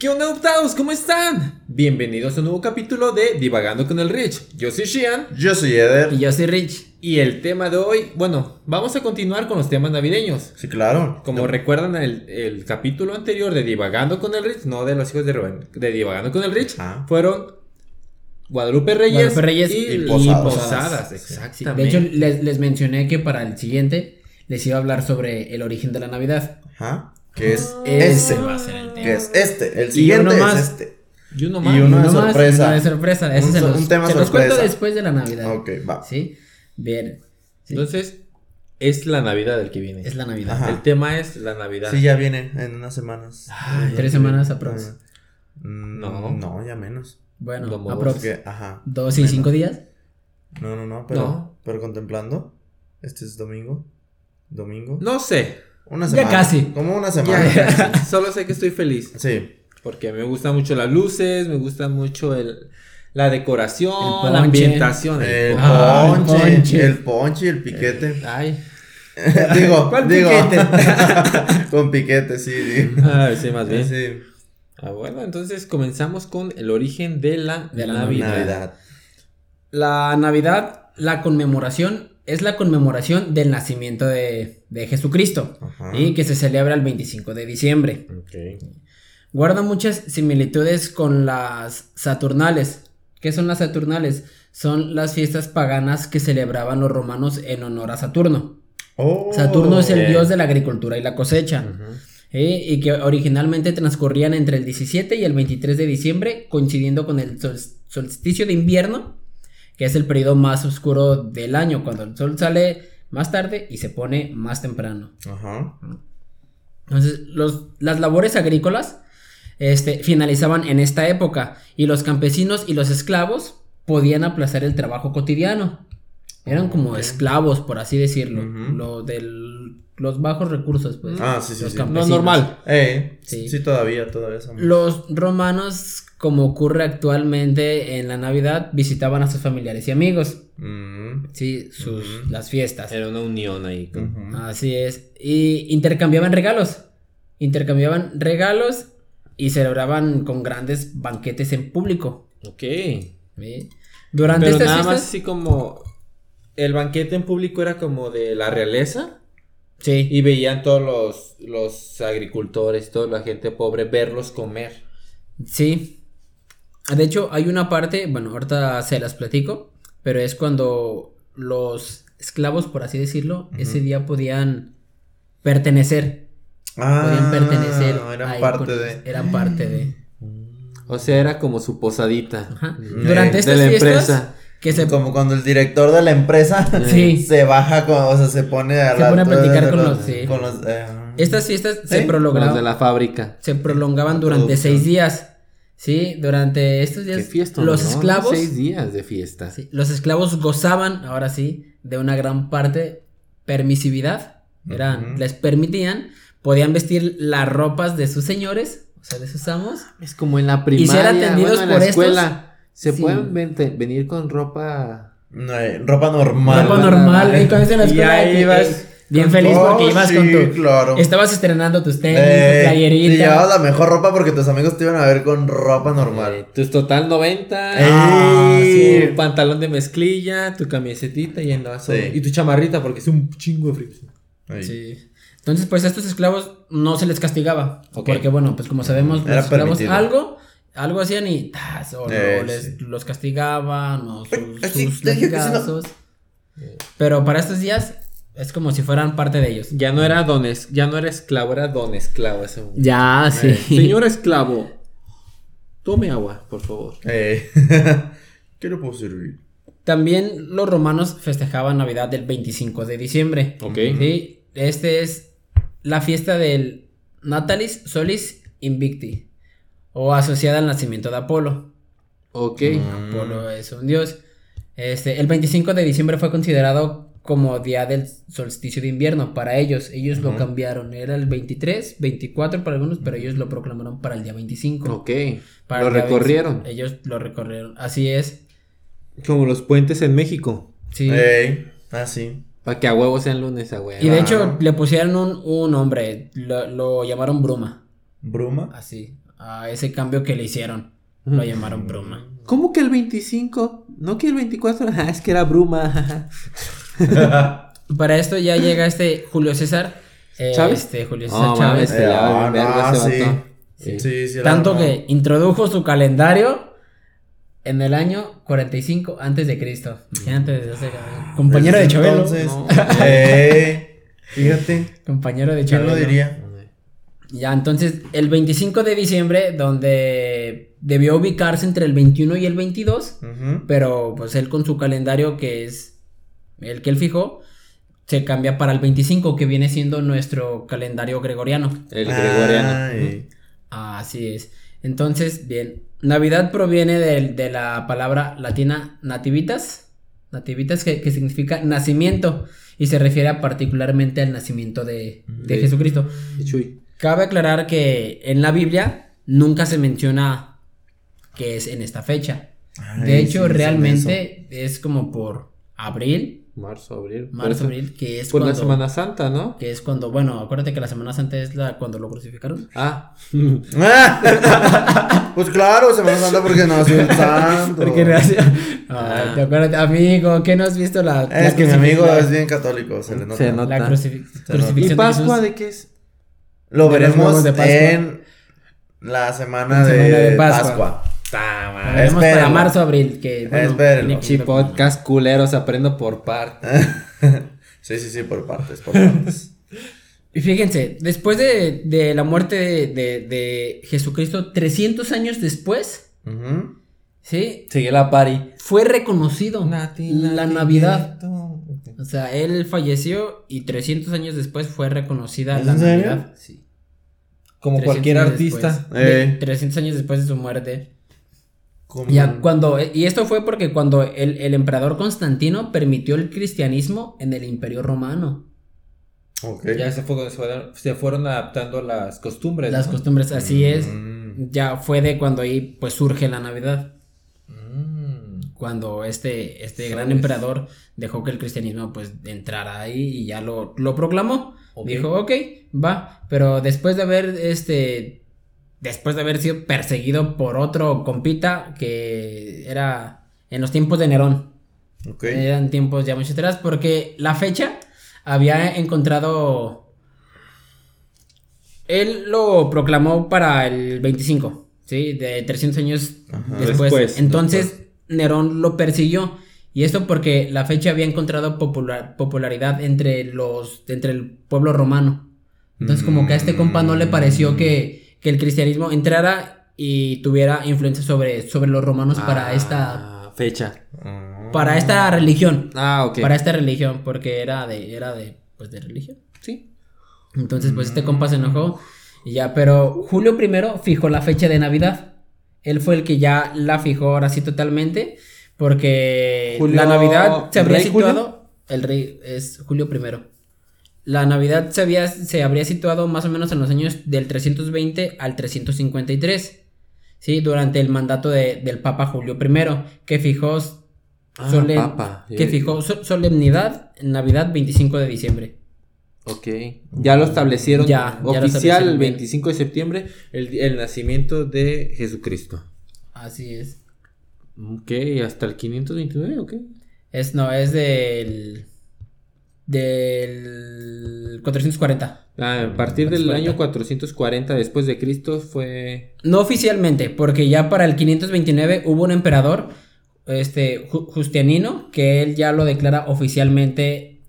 ¿Qué onda, adoptados? ¿Cómo están? Bienvenidos a un nuevo capítulo de Divagando con el Rich. Yo soy Shian. Yo soy Eder. Y yo soy Rich. Y el tema de hoy, bueno, vamos a continuar con los temas navideños. Sí, claro. Como recuerdan el, el capítulo anterior de Divagando con el Rich, no de los hijos de Rubén, de Divagando con el Rich, Ah. fueron Guadalupe Reyes, Guadalupe Reyes y, y y Posadas. Sí, Exactamente. de hecho, les, les mencioné que para el siguiente les iba a hablar sobre el origen de la Navidad. Ajá. Que es Ese este. va a ser el tema. Que es este. El Y siguiente es más. este. y uno más. y uno de Uno sorpresa. uno de sorpresa. Ese Un se los, un tema se los cuento después de la Navidad. Ok, va. Sí. Bien. Sí, Entonces, es la Navidad el que viene. es la Navidad. Ajá. El tema es la Navidad. Sí, ya viene en unas semanas. Ay, Ya tres semanas aprox. Mm, No. No, ya menos. Bueno, Lo modo aprox. Porque, ajá. Dos y menos. cinco días. No, no, no, pero, No. pero contemplando. Este es domingo. Domingo. No sé. Una Ya semana. casi. Como una Ya, semana. ya. Solo sé que estoy feliz. Sí. Porque me gustan mucho las luces, me gusta mucho el, la decoración, El la ambientación. El Ah, el ponche, ponche. el ponche y el piquete. Ay, digo, ¿Cuál digo. piquete? con piquete, sí, digo. ah, sí, más bien. Sí. Ah, bueno, entonces comenzamos con el origen de la, De la Navidad. Navidad. La Navidad, la conmemoración, es la conmemoración del nacimiento de, de Jesucristo. Y que se celebra el 25 de diciembre. Guarda muchas similitudes con las Saturnales. ¿Qué son las Saturnales? Son las fiestas paganas que celebraban los romanos en honor a Saturno. Oh, Saturno es el dios de la agricultura y la cosecha. Y que originalmente transcurrían entre el 17 y el 23 de diciembre, coincidiendo con el sol- solsticio de invierno, que es el periodo más oscuro del año, cuando el sol sale más tarde y se pone más temprano. Ajá. Entonces, los, las labores agrícolas este, finalizaban en esta época y los campesinos y los esclavos podían aplazar el trabajo cotidiano. Eran como esclavos, por así decirlo. Lo del, los bajos recursos, pues. Ah, sí, sí, los sí. Lo campesinos. normal. Eh, Sí. sí. todavía, todavía somos. Los romanos, como ocurre actualmente en la Navidad, visitaban a sus familiares y amigos. Mm, Sí, sus, Ujú. las fiestas. Era una unión ahí. con-. Así es. Y intercambiaban regalos. Intercambiaban regalos y celebraban con grandes banquetes en público. Ok. ¿sí? Durante Pero estas nada más así como el banquete en público era como de la realeza Sí. y veían todos los, los agricultores, toda la gente pobre verlos comer. Sí. De hecho, hay una parte, bueno, ahorita se las platico, pero es cuando los esclavos, por así decirlo, ese día podían pertenecer. Ah, Podían pertenecer. Eran parte de. Eran parte de. O sea, era como su posadita. Ajá. Durante Eh, estas de la fiestas, empresa. Que se Como cuando el director de la empresa Sí. se baja, con, o sea, se pone a Se pone a hablar platicar con los- sí. con los, eh, Estas fiestas se prolongaban. De la fábrica. se prolongaban durante seis días. Sí, durante estos días Qué fiesta. los ¿no? esclavos, Seis días de fiesta. sí, los esclavos gozaban, ahora sí, de una gran parte permisividad. Eran, les permitían, podían vestir las ropas de sus señores, o sea, de sus amos. Es como en la ser primaria, atendidos bueno, en la estos, escuela. Se sí. pueden venir con ropa. no, eh, ropa normal. ropa normal, y ibas en la Y escuela, ahí que- ibas bien con feliz todo, porque ibas con sí, tu, claro. estabas estrenando tus tenis, Eh, tu playerita. y llevabas la mejor ropa porque tus amigos te iban a ver con ropa normal. eh, tus total 90. Ah, tu sí. pantalón de mezclilla, tu camisetita y andabas. Sí. Y tu chamarrita porque es un chingo de frío. Ahí. Sí. Entonces, pues a estos esclavos no se les castigaba. Porque, bueno, pues como sabemos, Era los esclavos permitido. algo, algo hacían y ¡tas! o, Eh, les, sí. los castigaban, o sus, sí, sus sí, latigazos. Pero para estos días es como si fueran parte de ellos. Ya no era don es- ya no era esclavo, era don esclavo ese hombre. Ya, Eh, Señor esclavo, tome agua, por favor. Eh, ¿Qué le puedo servir? También los romanos festejaban Navidad del 25 de diciembre. Ok. Sí, este es la fiesta del Natalis Solis Invicti, o asociada al nacimiento de Apolo. Ok. Mm. Apolo es un dios. Este, el 25 de diciembre fue considerado como día del solsticio de invierno para ellos. Ellos lo cambiaron. Era el 23, 24 para algunos, pero ellos lo proclamaron para el día 25. Ok. Para Lo recorrieron. 25. Ellos lo recorrieron. Así es. Como los puentes en México. Sí. Ah, sí. Para que a huevos sean lunes, a huevos. y de Ah. hecho le pusieron un, un nombre. Lo, lo llamaron Bruma. ¿Bruma? Así. A ese cambio que le hicieron. Lo llamaron bruma. ¿Cómo que el 25? ¿No que el 24? Ah, es que era bruma. Para esto ya llega este Julio César. eh, ¿Chávez? Este Julio César No, Chávez. Ah, verga sí. Sí, Sí. Tanto que introdujo su calendario en el año 45 antes de Cristo. Imagínate, desde hace- compañero de Chabelo. entonces, No. eh, fíjate, Compañero de ¿quién Chabelo. lo diría? Ya, entonces, el 25 de diciembre, donde debió ubicarse entre el 21 y el 22, Ujú. pero pues él con su calendario, que es el que él fijó, se cambia para el 25, que viene siendo nuestro calendario gregoriano. El gregoriano. Así es. Entonces, bien, Navidad proviene del- de, la palabra latina nativitas, nativitas que, que significa nacimiento y se refiere particularmente al nacimiento de, de De- Jesucristo. Chuy. Cabe aclarar que en la Biblia nunca se menciona que es en esta fecha. Ay, De hecho, realmente es como por abril, Marzo, abril. Marzo, eso- abril, que es Por la cuando... Semana Santa, ¿no? Que es cuando, bueno, acuérdate que la Semana Santa es la cuando lo crucificaron. Ah. Ah, pues claro, Semana Santa porque nació el santo. Porque nació- Ah. Ay, te acuerdas, amigo, ¿qué no has visto la Es la que mi amigo la- es bien católico, se le nota. Se nota. La Se nota. crucifixión ¿Y de Pascua Jesús. de qué es? Lo de veremos en la semana, En de, semana de Pascua. Pascua. Veremos para marzo, abril, que bueno, Chi podcast culeros, aprendo por parte. Sí, sí, sí, por partes, por partes. Y fíjense, después de, de la muerte de, de- de Jesucristo, 300 años después, Ujú. ¿sí? Sigue la pari. Fue reconocido Nati, la nati, Navidad. nieto. O sea, él falleció y 300 años después fue reconocida ¿Es la en serio? Navidad. Sí. Como 300 cualquier artista. Eh. 300 años después de su muerte. Como- Ya cuando, y esto fue porque cuando el, el emperador Constantino permitió el cristianismo en el imperio romano. Ok. Ya se, fue- se fueron, se fueron adaptando las costumbres. Las ¿no? costumbres, así es. Mm. Ya fue de cuando ahí pues surge la Navidad. Mm. Cuando este, este gran emperador dejó que el cristianismo pues entrara ahí y ya lo, lo proclamó. Ok. Dijo, ok, va. Pero después de haber este. Después de haber sido perseguido por otro compita que era en los tiempos de Nerón. Ok. Eran tiempos ya mucho atrás porque la fecha había encontrado... Él lo proclamó para el 25, ¿sí? De 300 años. Después, Entonces Nerón lo persiguió. Y esto porque la fecha había encontrado popular- popularidad entre los entre el pueblo romano. Entonces como que a este compa no le pareció que, que el cristianismo entrara y tuviera influencia sobre, sobre los romanos para Ah, esta fecha. Para esta religión. Ah, ok. Para esta religión, porque era de, era de, pues de religión. Sí. Entonces, pues este compa se enojó. Y ya, pero Julio I fijó la fecha de Navidad. Él fue el que ya la fijó ahora sí totalmente. Porque Julio- la Navidad se habría ¿Rey Julio? situado. El rey es Julio I. La Navidad se, había, se habría situado más o menos en los años del 320 al 353. Sí, durante el mandato de- del Papa Julio I, que fijó Ah, Solemn- papa. que fijó so- solemnidad en Navidad 25 de diciembre. Ok. Ya lo establecieron Ya, ya lo oficial establecieron el bien. 25 de septiembre, el, el nacimiento de Jesucristo. Así es. Ok, hasta el 529, ok. Es no, es del del 440. Ah, a partir del 440. año 440 después de Cristo fue... No oficialmente, porque ya para el 529 hubo un emperador este Ju- Justianino que él ya lo declara oficialmente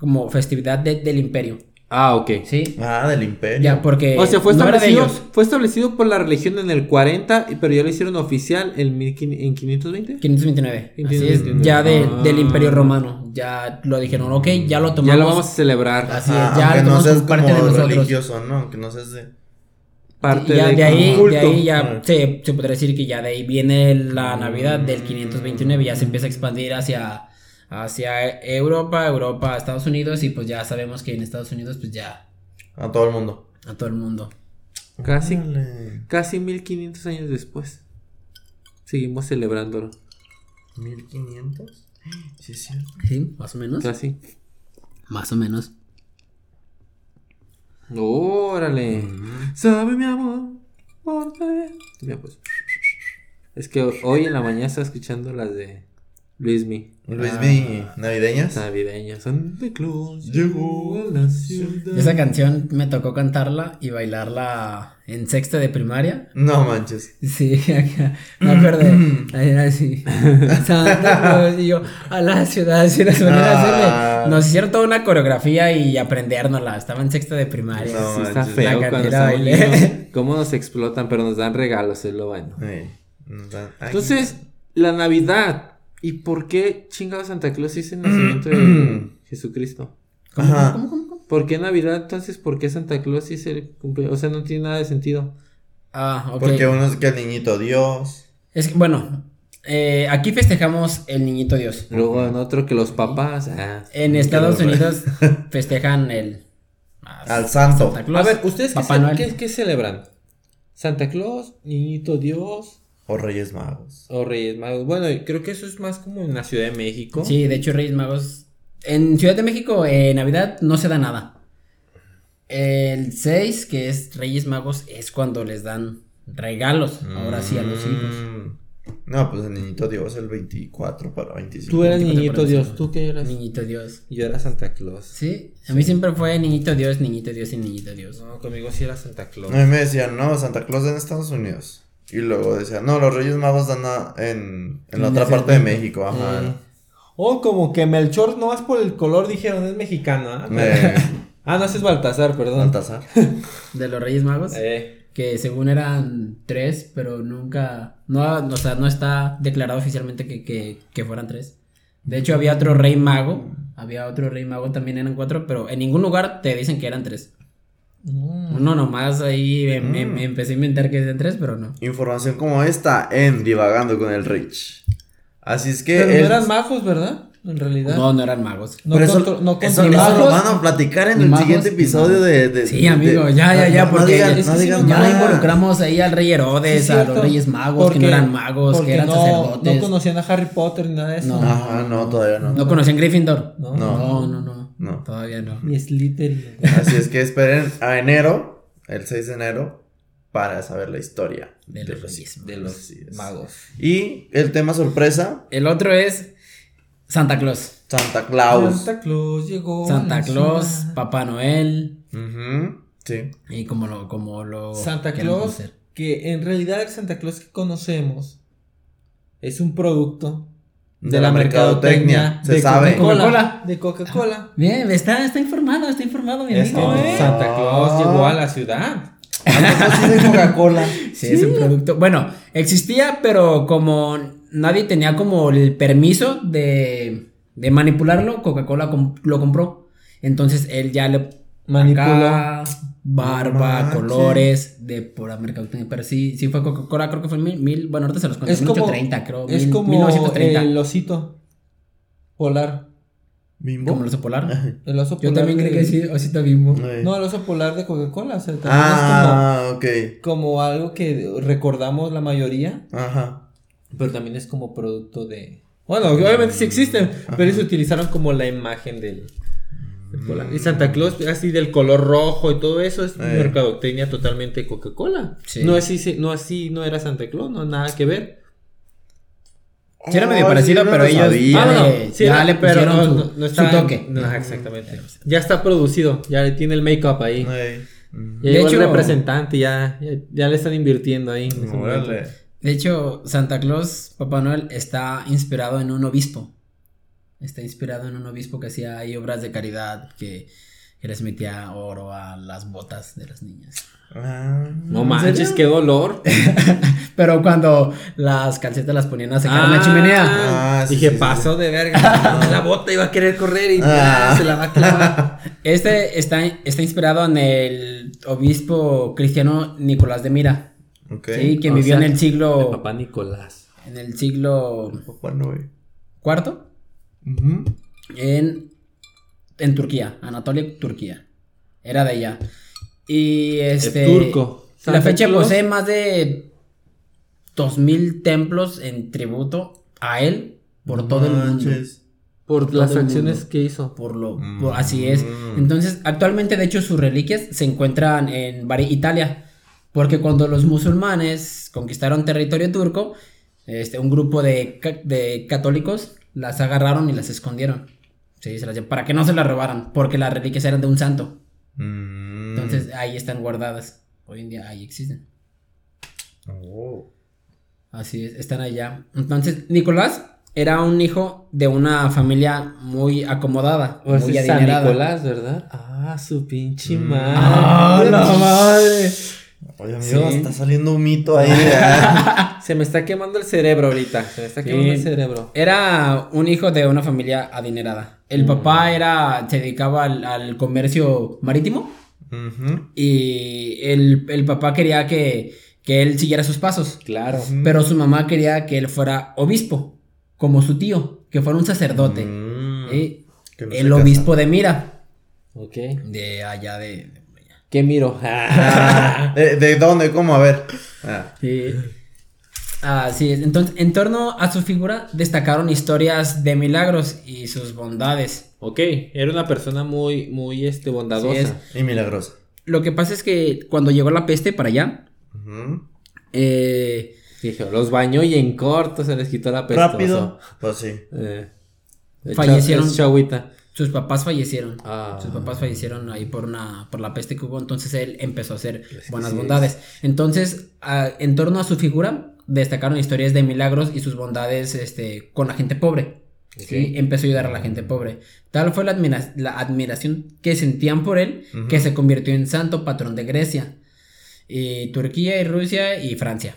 como festividad de- del imperio, Ah, ok. ¿sí? Ah, del imperio. Ya porque O sea, fue no era de establecido, ellos. fue establecido por la religión en el 40, y- pero ya lo hicieron oficial en, 1500 en 520. 529. Así es, 529. ya de- Ah. del imperio romano. Ya lo dijeron, ok, ya lo tomamos. Ya lo vamos a celebrar. Así Ah, es, ya lo no tomamos seas como parte como de nosotros. religioso, ¿no? Aunque no seas de... Parte ya de, de ahí, culto. de ahí ya Ah. se, se podría decir que ya de ahí viene la Navidad del 529 y ya se empieza a expandir hacia, hacia Europa, Europa, Estados Unidos y pues ya sabemos que en Estados Unidos pues ya A todo el mundo. a todo el mundo. Casi, Órale. casi 1500 años después. Seguimos celebrándolo. 1500. Sí, cierto. Sí, más o menos. Casi. Más o menos. Órale. Sabe mi amor. Mira, pues. Es que hoy en la mañana estaba escuchando las de Luismi. Luismi, navideñas. Navideñas. Santa Claus Llegó a la ciudad. Esa canción me tocó cantarla y bailarla en sexto de primaria. No manches. Sí, acá, me acuerdo. Ahí era así. Santa Claus y yo a la ciudad, así. Ah. Nos hicieron toda una coreografía y aprendérnosla. Estaba en sexto de primaria. No, Sí, está feo La cuando cantera estamos baile. niños. Cómo nos explotan, pero nos dan regalos, es lo bueno. Dan-. Entonces, la Navidad. ¿Y por qué chingado Santa Claus es el nacimiento de Jesucristo? ¿Cómo, Ajá. cómo, cómo, cómo? ¿Por qué Navidad? Entonces, ¿por qué Santa Claus es el cumpleaños? O sea, no tiene nada de sentido. Ah, ok. Porque uno es que el niñito Dios. Es que, bueno, eh, aquí festejamos el niñito Dios. Luego en otro que los papás. ah. En Estados Unidos festejan el. Al santo. Santa Claus. A ver, ¿ustedes qué, Papá ce- Noel. qué- qué celebran? ¿Santa Claus? ¿Niñito Dios? O Reyes Magos. ¿O Reyes Magos? Bueno, creo que eso es más como en la Ciudad de México. Sí, de hecho, Reyes Magos. En Ciudad de México, en Navidad, no se da nada. El 6, que es Reyes Magos, es cuando les dan regalos. Ahora sí, a los hijos. Mm. No, pues el niñito Dios el 24 para 25. Tú eras ¿Qué te niñito? Dios. ¿Tú qué eras? Niñito Dios. Yo era Santa Claus. Sí, a mí siempre fue niñito Dios, niñito Dios y niñito Dios. No, conmigo sí era Santa Claus. A mí me decían, no, Santa Claus en Estados Unidos. Y luego decían, no, los Reyes Magos dan a- en, en la En otra parte de. México. Ajá. Mm. Oh, como que Melchor, no más por el color, dijeron, es mexicano. ¿ah? Eh, Ah, no, ese es Baltasar, perdón. Baltasar. De los Reyes Magos. Eh, que según eran tres, pero nunca, no, o sea, no está declarado oficialmente que, que, que fueran tres. De hecho, había otro rey mago, había otro rey mago, también eran cuatro, pero en ningún lugar te dicen que eran tres. Mm. Uno nomás ahí em- em- Mm. empecé a inventar que eran tres, pero no. Información como esta en Divagando con el Rich. Así es que. Pero no eran magos, ¿verdad? En realidad. No, no eran magos. No, Pero eso, no eso, control- eso lo van a platicar en el magos, siguiente episodio de, de- Sí, amigo, de- ya, ya, ya, no, porque no digan, es digan Ya nada. involucramos ahí al rey Herodes, Sí, a los reyes magos, que no eran magos, que eran no, sacerdotes. No conocían a Harry Potter ni nada de eso. No. Ajá, no, todavía no. ¿No conocían Gryffindor? No. No. no, no, no, No. todavía no. Ni Slytherin. Así es que esperen a enero, el 6 de enero, para saber la historia De los De magos. Y el tema sorpresa, El otro es Santa Claus. Santa Claus. Santa Claus llegó. Santa la Claus, ciudad. Papá Noel. Sí. Y como lo, como lo Santa Claus, hacer. que en realidad el Santa Claus que conocemos es un producto De la mercadotecnia, se de sabe. Coca-Cola. Coca-Cola. De Coca-Cola. Bien, está, está informado, está informado, mi amigo. ¿eh? Santa Claus llegó a la ciudad. De Coca-Cola. Sí, es un producto. Bueno, existía, pero como nadie tenía como el permiso de, de manipularlo, Coca-Cola lo compró. Entonces él ya le Manipuló. acá, barba, No colores de pura mercadotecnia. Pero sí, sí fue Coca-Cola, creo que fue en mil, mil- bueno, ahorita se los cuento, Es como, 1830, creo. es mil- como 1930. el osito polar. Bimbo. Como el oso polar. El oso Yo polar también de- creí que sí, osito bimbo. Ay. No, el oso polar de Coca-Cola. O sea, también Ah, ok. es como, como algo que recordamos la mayoría. Ajá. Pero también es como producto de. Bueno, obviamente sí existen, pero ellos utilizaron como la imagen del. Polar. Y Santa Claus, así del color rojo y todo eso, es Eh. mercadotecnia totalmente Coca-Cola. Sí. No así, no así, no era Santa Claus, no nada que ver. Sí era medio parecido, sí, no pero lo ellos- sabía. Ah, bueno, no, sí ya era, le pero no, su- no- no su está- toque. exactamente. Ya está producido, ya tiene el make-up ahí. Ay. Mm. Ya De llegó el hecho- representante, ya, ya, ya le están invirtiendo ahí. De hecho, Santa Claus, Papá Noel, está inspirado en un obispo. Está inspirado en un obispo que hacía ahí obras de caridad, que, que les metía oro a las botas de las niñas. Ah, No ¿en manches, serio? qué dolor. Pero cuando las calcetas las ponían a secar en la Ah, chimenea. Ah, sí, Dije, sí, sí. pasó de verga. la bota iba a querer correr y Ah. ya, se la va a clavar. Este está, está inspirado en el obispo cristiano Nicolás de Mira. Ok. Sí, que O vivió sea, en el siglo. El papá Nicolás. En el siglo Papá Noel. cuarto. En, en Turquía, Anatolia, Turquía. Era de allá. Y este. turco. La fecha Claus. posee más de 2000 templos en tributo a él por todo el mundo. Por las acciones que hizo. Por lo, Mm. por- así es. Entonces, actualmente, de hecho, sus reliquias se encuentran en Italia. Porque cuando los musulmanes conquistaron territorio turco, este, un grupo de, de católicos las agarraron y las escondieron. Sí, se las lle- para que no se las robaran, porque las reliquias eran de un santo. Mm. Entonces ahí están guardadas. Hoy en día ahí existen. Oh. Así es, están allá. Entonces, Nicolás era un hijo de una familia muy acomodada, O ese muy San adinerada. Nicolás, ¿verdad? Ah, su pinche Mm. madre. ¡Ah, la madre! Oye, amigo, Sí. está saliendo un mito ahí. ¿eh? Se me está quemando el cerebro ahorita. Se me está quemando Sí. el cerebro. Era un hijo de una familia adinerada. El papá era, se dedicaba al, al comercio marítimo y el, el papá quería que, que él siguiera sus pasos. Claro. Pero su mamá quería que él fuera obispo, como su tío, que fuera un sacerdote. Mm. El casa. obispo de Mira, Ok. de allá de... ¿Qué miro? Ah, ¿De, de dónde? ¿Cómo? A ver. Ah. Sí. Así es. Entonces, en torno a su figura destacaron historias de milagros y sus bondades. ok. Era una persona muy, muy, este, bondadosa. es. Y milagrosa. Lo que pasa es que cuando llegó la peste para allá, eh, Dije, los bañó y en corto se les quitó la peste. Rápido. Pues sí. Eh, Fallecieron. cha- es Chagüita. Sus papás fallecieron. Ah. Sus papás fallecieron ahí por una por la peste que hubo, entonces él empezó a hacer que buenas sí bondades. Entonces, a- en torno a su figura destacaron historias de milagros y sus bondades este con la gente pobre. ¿sí? Empezó a ayudar a la gente pobre. Tal fue la, admira- la admiración que sentían por él que se convirtió en santo patrón de Grecia, y Turquía y Rusia y Francia.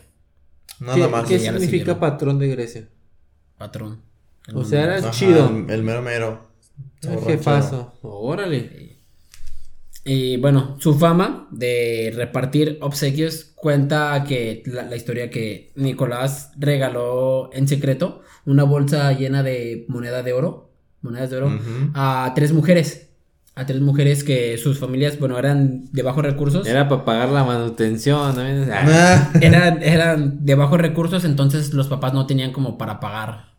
Nada ¿Qué, más. qué significa patrón de Grecia? Patrón. O sea, era Ajá, chido. El, el mero mero. El Borracho. jefazo. Órale. Y bueno, su fama de repartir obsequios cuenta que la, la historia que Nicolás regaló en secreto una bolsa llena de moneda de oro, monedas de oro, a tres mujeres. A tres mujeres que sus familias, bueno, eran de bajos recursos. Era para pagar la manutención. ¿no? Ah, Ah. Eran, eran de bajos recursos, entonces los papás no tenían como para pagar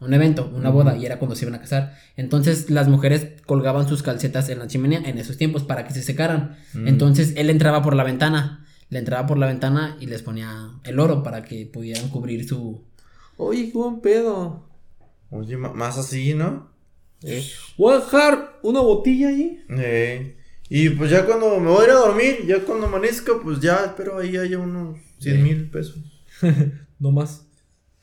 un evento, una boda, y era cuando se iban a casar. Entonces las mujeres colgaban sus calcetas en la chimenea en esos tiempos para que se secaran. Mm. Entonces él entraba por la ventana, le entraba por la ventana y les ponía el oro para que pudieran cubrir su... Oye, qué buen pedo. Oye, más así, ¿no? Eh, Voy a dejar una botella ahí. Eh, y pues ya cuando me voy a ir a dormir, ya cuando amanezca, pues ya espero ahí haya unos 100 mil pesos. No más.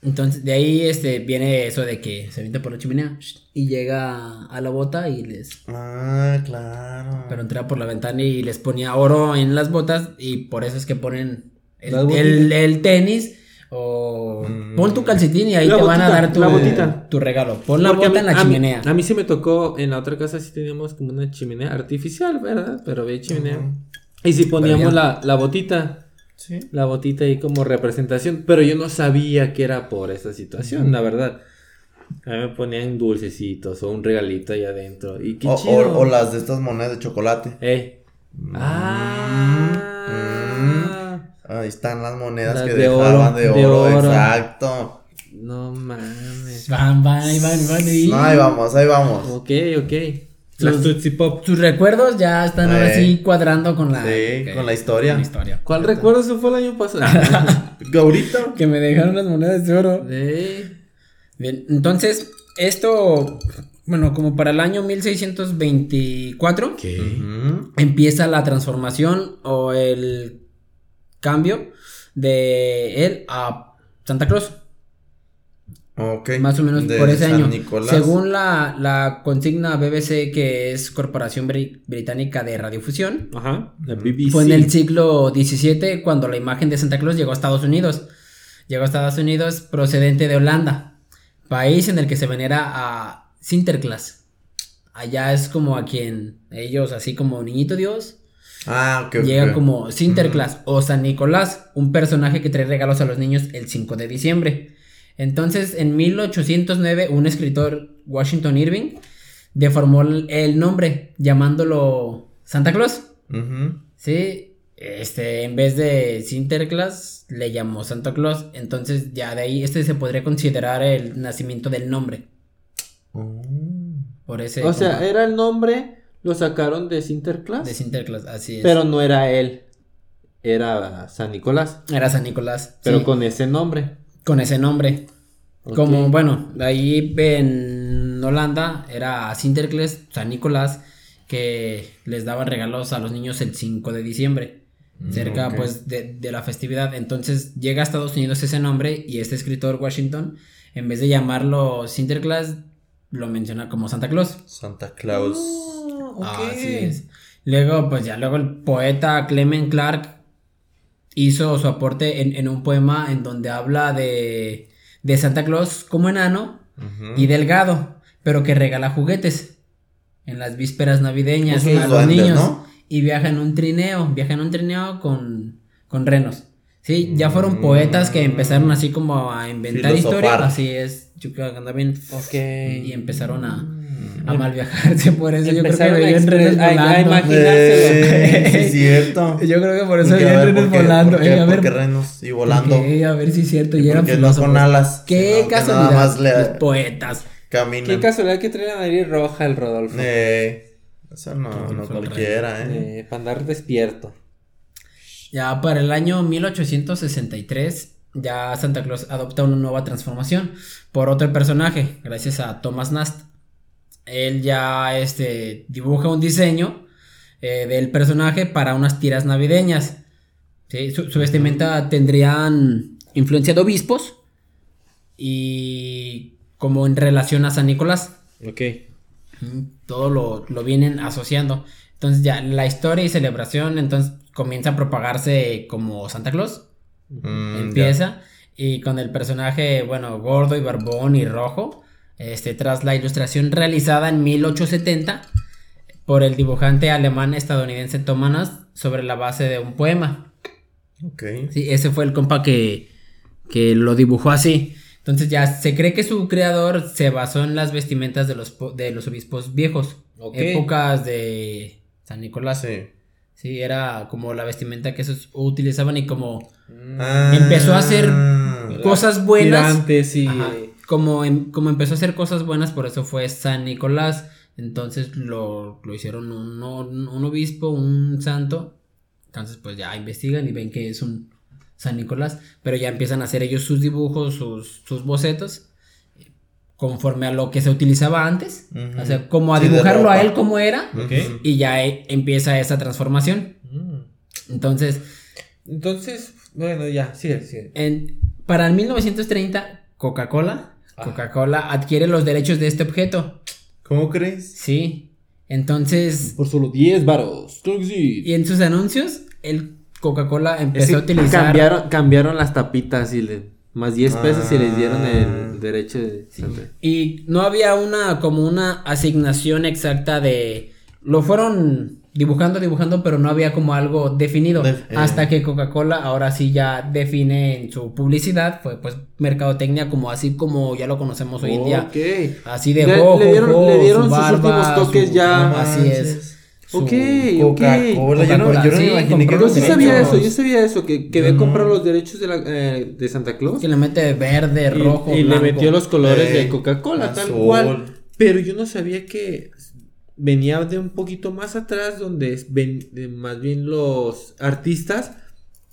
Entonces de ahí este, viene eso de que se avienta por la chimenea y llega a la bota y les... Ah, claro. Pero entraba por la ventana y les ponía oro en las botas y por eso es que ponen el, el- el tenis o Mm. pon tu calcetín y ahí La te van a dar tu, la botita. tu regalo. Pon la Porque a bota mí- en la a mí- chimenea. A mí se me tocó, en la otra casa sí teníamos como una chimenea artificial, ¿verdad? Pero había chimenea. Y si poníamos la, la botita, Sí. la botita ahí como representación, pero yo no sabía que era por esa situación, la verdad. A mí me ponían dulcecitos o un regalito ahí adentro. Y qué O, chido. o- o las de estas monedas de chocolate. Eh. Mm. Ah. Ahí están las monedas Las que de dejaban oro, de oro, de oro. exacto. No mames. Van, van, ahí van, van. y- Ahí vamos, ahí vamos. Ok, ok. Las Tootsie Pop. Sus recuerdos ya están ahora Eh. sí cuadrando con la, Sí, con la historia. con la historia. ¿Cuál recuerdo? Eso fue el año pasado. Ahorita. Que me dejaron las monedas de oro. Eh. Bien, entonces, esto, bueno, como para el año 1624, ¿Qué? Ujú. empieza la transformación o el cambio de él a Santa Claus. Más o menos De por ese San año. Nicolás. Según la, la consigna BBC, que es Corporación Bri- Británica de Radiofusión, Ajá. La BBC. fue en el siglo XVII cuando la imagen de Santa Claus llegó a Estados Unidos. Llegó a Estados Unidos procedente de Holanda, país en el que se venera a Sinterklaas. Allá es como a quien ellos, así como Niñito Dios, Ah, llega como Sinterklaas o San Nicolás, un personaje que trae regalos a los niños el 5 de diciembre. Entonces, en 1809, un escritor, Washington Irving, deformó el- nombre llamándolo Santa Claus. Sí, este, en vez de Sinterklaas, le llamó Santa Claus. Entonces, ya de ahí, este se podría considerar el nacimiento del nombre. Oh. Por ese. O sea, era el nombre, lo sacaron de Sinterklaas. de Sinterklaas, así es. Pero no era él. era San Nicolás, Era San Nicolás. pero sí, con ese nombre. Con ese nombre. Como, bueno, ahí en Holanda era Sinterklaas, San Nicolás, que les daban regalos a los niños el 5 de diciembre, cerca ok. pues de, de la festividad. Entonces llega a Estados Unidos ese nombre y este escritor Washington, en vez de llamarlo Sinterklaas, lo menciona como Santa Claus. Santa Claus. Ah, Así es. Luego, pues ya luego el poeta Clement Clark hizo su aporte en, en un poema en donde habla de, de Santa Claus como enano y delgado, pero que regala juguetes en las vísperas navideñas Pues a los duendes, niños. ¿no? Y viaja en un trineo, viaja en un trineo con, con renos. Sí, ya fueron Mm. poetas que empezaron así como a inventar historias. Así es, yo creo que anda bien. Ok. Y empezaron a, a mal viajarse por eso. Yo creo que a- a volando. Eh, sí, es cierto. Yo creo que por eso Porque, ¿por qué- volando. por qué- Eh, a ver, por qué renos y volando? ok, a ver si es cierto. Y ¿Y eran no con filósofos. alas? Qué que nada casualidad. más le- Los poetas. Caminan. Qué casualidad que trae la nariz roja el Rodolfo. Eh, eso no, no Son cualquiera, eh. Eh, para andar despierto. Ya para el año 1863, ya Santa Claus adopta una nueva transformación por otro personaje, gracias a Thomas Nast. Él ya este, dibuja un diseño eh, del personaje para unas tiras navideñas. ¿sí? Su, su vestimenta tendrían influencia de obispos y como en relación a San Nicolás. Ok. Todo lo, lo vienen asociando. Entonces ya la historia y celebración entonces comienza a propagarse como Santa Claus. Mm, empieza. Y con el personaje, bueno, gordo y barbón y rojo. Este, tras la ilustración realizada en 1870 por el dibujante alemán estadounidense Thomas sobre la base de un poema. ya. Ok. Sí, ese fue el compa que, que lo dibujó así. Entonces ya se cree que su creador se basó en las vestimentas de los, de los obispos viejos. Ok. Épocas de San Nicolás. Sí. Sí. era como la vestimenta que esos utilizaban y como Ah. Empezó a hacer cosas buenas. Tirantes y. Ajá, como, em- como empezó a hacer cosas buenas, por eso fue San Nicolás. Entonces lo, lo hicieron un, un- obispo, un santo. Entonces, pues ya investigan y ven que es un San Nicolás. Pero ya empiezan a hacer ellos sus dibujos, sus, sus bocetos. Conforme a lo que se utilizaba antes. O sea, como a Sí, dibujarlo a él como era. Ok. Ujú. Y ya eh, empieza esa transformación. Mm. Entonces, Entonces, bueno, ya, sigue, sigue. En, para el 1930, Coca-Cola. Coca-Cola adquiere los derechos de este objeto. ¿Cómo crees? Sí. Entonces, Por solo 10 varos. Creo que sí. y en sus anuncios, el Coca-Cola empezó a utilizar. cambiaron, cambiaron las tapitas y le. Más 10 pesos y les dieron Ah. el derecho de. Y no había una, como una asignación exacta de. Lo fueron dibujando, dibujando, pero no había como algo definido. Def- eh. Hasta que Coca-Cola ahora sí ya define en su publicidad, fue pues mercadotecnia como así como ya lo conocemos hoy en día. Ok. Así de Le- rojo, le dieron- ojo, le dieron su sus barba, últimos toques su- ya. No así es. Su- Ok, Coca-Cola. Yo no, yo no sí, imaginé que Yo sí sabía derechos. eso, yo sabía eso, que, que no. comprado los derechos de, la, eh, de Santa Claus. Que le mete verde, y, rojo, y le metió los colores Eh, de Coca-Cola, tal cual. Pero yo no sabía que venía de un poquito más atrás, donde ven- más bien los artistas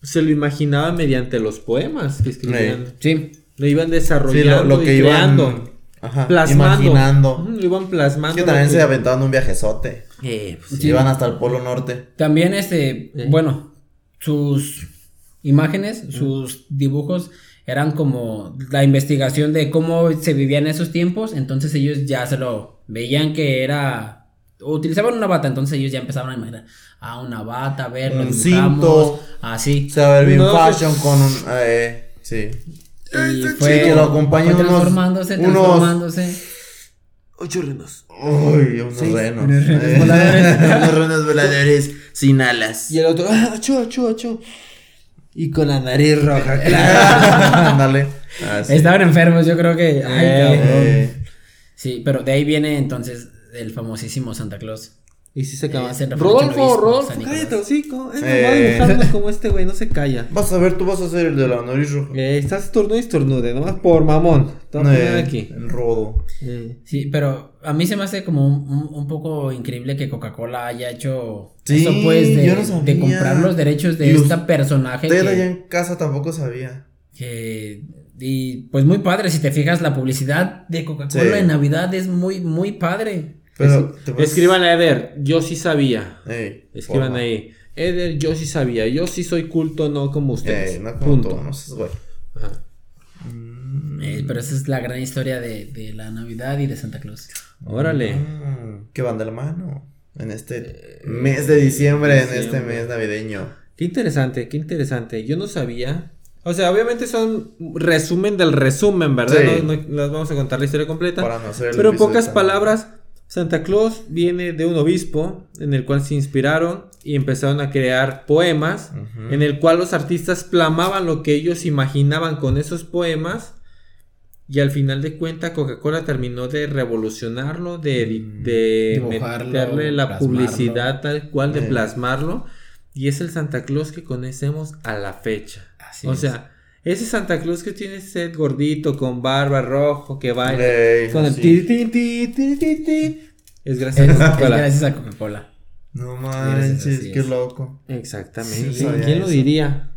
se lo imaginaban mediante los poemas que escribían. Sí. Lo iban Sí, desarrollando lo, lo que y iban creando, ajá, plasmando. imaginando. Lo iban plasmando. Es que también se aventaban un viajezote. Eh, pues, Sí. Iban hasta el Polo Norte. También este, Eh. bueno, sus imágenes, sus dibujos eran como la investigación de cómo se vivía en esos tiempos, entonces ellos ya se lo veían que era utilizaban una bata, entonces ellos ya empezaban a imaginar, ah, una bata, a ver, Un cinto. así. Se va a ver bien No, fashion con un. Eh, sí. Y Sí, que lo acompañen fue unos- transformándose, unos- transformándose. Ocho renos. Uy, unos Sí, renos. unos renos Eh, voladores. unos renos voladores sin alas. Y el otro, ah, achú, achú, achú. Y con la nariz roja, claro. Ándale. Ah, sí. Estaban enfermos, yo creo que. Ay, Eh, cabrón. Eh, Sí, pero de ahí viene entonces el famosísimo Santa Claus. Y si se acaba. En referencia al Rodolfo, Rodolfo, cállate, hocico. Es Eh. nomás dibujando como este güey, no se calla. Vas a ver, tú vas a ser el de la nariz roja. Eh, estás estornude y estornude, nomás por mamón. Poner Eh, aquí. El rodo. Eh, Sí, pero a mí se me hace como un, poco increíble que Coca-Cola haya hecho Sí, eso, pues, de, yo no sabía. de comprar los derechos de este personaje. Usted allá Que, en casa tampoco sabía. que- y pues muy padre, si te fijas, la publicidad de Coca-Cola Sí. en Navidad es muy, muy padre. Pero Escriban a Eder, yo sí sabía. Ey, Escriban ahí. Eder, yo sí sabía. Yo sí soy culto, no como ustedes. Ey, no como Punto. tú, no seas güey. Ajá. Eh, pero esa es la gran historia de, de la Navidad y de Santa Claus. Órale. Mm, que van de la mano. En este mes de diciembre, en este mes navideño. Qué interesante, qué interesante. Yo no sabía. O sea, obviamente son resumen del resumen, ¿verdad? Sí. No, no- vamos a contar la historia completa. Para no hacer el Pero en pocas palabras, Santa Claus viene de un obispo en el cual se inspiraron y empezaron a crear poemas en el cual los artistas plamaban lo que ellos imaginaban con esos poemas y al final de cuentas Coca-Cola terminó de revolucionarlo, de, Mm. de Dibujarlo, meterle la plasmarlo. publicidad tal cual, de Eh. plasmarlo y es el Santa Claus que conocemos a la fecha. Así o es. Ese Santa Claus que tiene sed gordito, con barba rojo, que baila, con el ti, ti, ti, ti, ti, ti. Es gracias a Coca-Cola. gracias a Coca-Cola. No manches, qué es. loco. Exactamente. Sí, ¿Quién lo diría?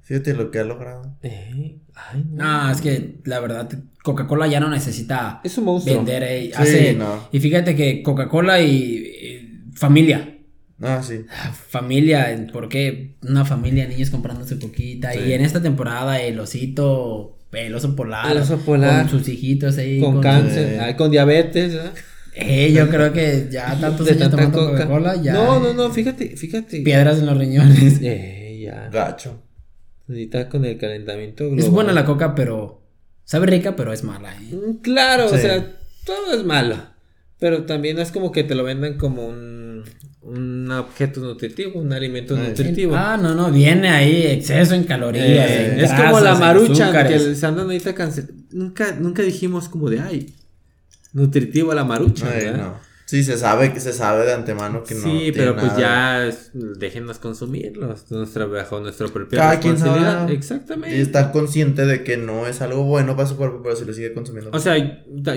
Fíjate lo que ha logrado. Eh, ay, no. No, es que la verdad, Coca-Cola ya no necesita Es un monstruo. vender. eh, Sí, hace- no. Y fíjate que Coca-Cola y, y familia. Ah, sí. Familia, porque una familia, niños comprándose poquita. Sí. Y en esta temporada el osito, el oso polar. El oso polar. Con sus hijitos ahí. Con con- cáncer, ay, con diabetes. ¿verdad? Eh, yo creo que ya tantos De años tanta tomando coca. Coca-Cola ya. No, no, no, fíjate, fíjate. Piedras en los riñones. Eh, ya. Gacho. Ahorita con el calentamiento global. Es buena la coca, pero. Sabe rica, pero es mala. ¿eh? Mm, Claro, o sea, todo es malo. Pero también es como que te lo vendan como un, un objeto nutritivo, un alimento Eh. nutritivo. Ah, no, no, viene ahí exceso en calorías. Eh, en es como la azúcares. que les andan ahorita. Nunca, nunca dijimos como de ay, nutritivo la maruchan, Ay, ¿verdad? no. Sí, se sabe que se sabe de antemano que no. sí, tiene pero pues nada. ya es- déjennos consumirlos nuestra, bajo nuestra propia Cada quien sabrá. Exactamente. Y está consciente de que no es algo bueno para su cuerpo, pero si lo sigue consumiendo. O sea,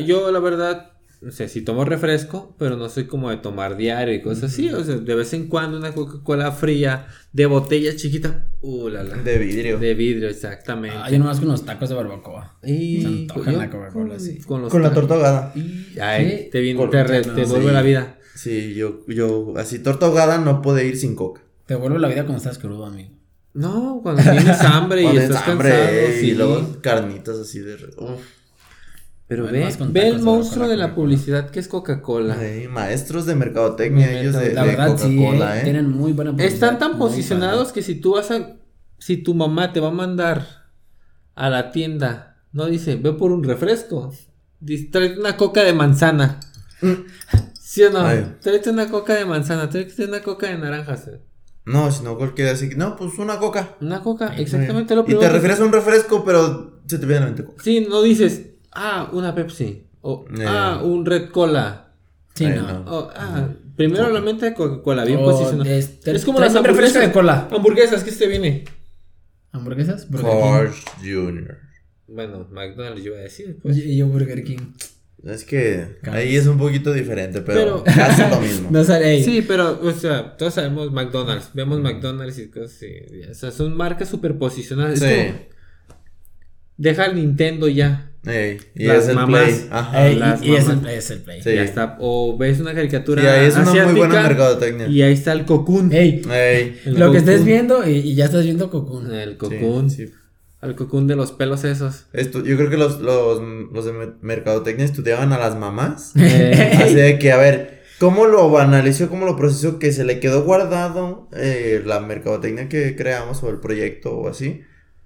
yo la verdad, no sé, si tomo refresco, pero no soy como de tomar diario y cosas así. O sea, de vez en cuando una Coca-Cola fría de botella chiquita. Uh, la, la. de vidrio. De vidrio, exactamente. Ah, yo nomás con unos tacos de barbacoa. Y Se antoja yo la Coca-Cola, con- sí. Con, los Con la ahogada. Y- Ay, Sí. te, viene, te, re- no, te sí. vuelve la vida. Sí, yo, yo, así torta ahogada no puede ir sin coca. Te vuelve la vida cuando estás crudo, amigo. No, cuando tienes hambre y Cuando estás hambre, cansado. eh, sí. Y luego carnitas así de. Uf. Pero ve, ve el monstruo Coca-Cola. de la publicidad que es Coca-Cola. Ay, maestros de mercadotecnia, Me ellos de, La de verdad, sí, Coca-Cola, eh, ¿eh? tienen muy buena publicidad, Están tan posicionados que si tú vas a. Si tu mamá te va a mandar a la tienda, no dice, ve por un refresco. Dice, tráete una coca de manzana. ¿Sí o no? Ay. Tráete una coca de manzana, tráete una coca de naranjas. eh. No, si no cualquiera así. No, pues una coca. Una coca, exactamente lo Y primero. te que- refieres a un refresco, pero se te viene a la mente coca. Sí, no dices, ah, una Pepsi. O, Eh. ah, un Red Cola. Sí, Ay, no. no. O, ah, primero la mente de Coca-Cola, bien posicionada. es- como las hamburguesas de cola. Hamburguesas, ¿qué te viene? ¿Hamburguesas? Burger King. Jr. Bueno, McDonald's yo iba a decir. Pues. Y yo Burger King. Es que ahí es un poquito diferente, pero, Pero- casi lo mismo. No sale Sí, pero, o sea, todos sabemos McDonald's. Vemos McDonald's y cosas así. O sea, son marcas superposicionadas. Sí. Es como, deja el Nintendo ya. Ey, y Las es el mamás. play. Ajá. Ey, las y, y es, el, mamás. es el play. Sí. Ya está. O ves una caricatura. Sí, ahí es una muy buena mercadotecnia. Y ahí está el Cocoon. Ey, Ey. El lo que estés viendo y, y ya estás viendo Cocoon. El Cocoon. Sí, sí. El Cocoon de los pelos esos. Esto, yo creo que los, los, los de me- mercadotecnia estudiaban a las mamás. Así de que, a ver, ¿cómo lo analizó, cómo lo procesó? Que se le quedó guardado eh, la mercadotecnia que creamos o el proyecto o así,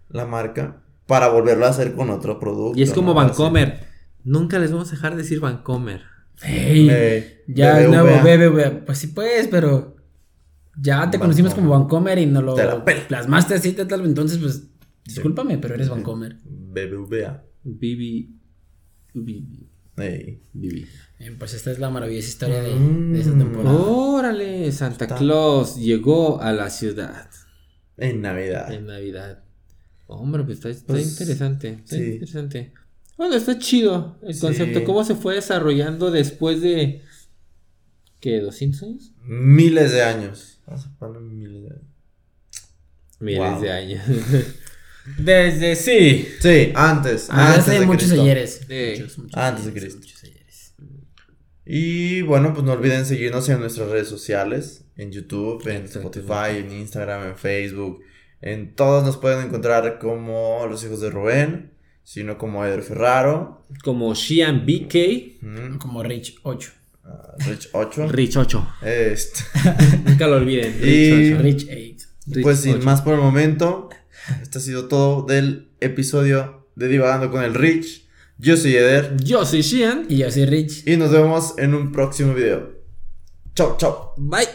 la marca, para volverlo a hacer con otro producto. y es como ¿no? Vancomer. Nunca les vamos a dejar decir Vancomer. Ey, Así. Eh, ya es BBVA. nuevo BBVA. Pues sí, pues, pero ya te conocimos como Vancomer y no lo plasmaste así, tal. Entonces, pues, discúlpame, pero eres Vancomer. BBVA. Bibi. Bibi. Ey. Viví. Bien, pues esta es la maravillosa historia de, Mm. de esa temporada. Órale, Santa Está- Claus llegó a la ciudad En Navidad. en Navidad. Hombre, pues está, está Pues, interesante. Está sí. interesante. Bueno, está chido el Sí. concepto. ¿Cómo se fue desarrollando después de. ¿Qué? ¿200 años? Miles de años. Miles de años. Miles Wow. de años. Desde sí. Sí, antes. Ah, antes de muchos Cristo. ayeres. Sí. Muchos, muchos Antes de Cristo. muchos ayeres. Y bueno, pues no olviden seguirnos en nuestras redes sociales, en YouTube, en. Spotify, en Instagram, en Facebook. En todos nos pueden encontrar como los hijos de Rubén, sino como Edro Ferraro, Como Shian BK. mm, Como Rich 8. ah, Rich 8. Rich 8. Este, Nunca lo olviden. Y- Rich 8. Rich 8. Rich pues sin 8. más por el momento, este ha sido todo del episodio de Divagando con el Rich. Yo soy Eder Yo soy Shian. Y yo soy Rich. y nos vemos en un próximo video. Chao, chao. Bye.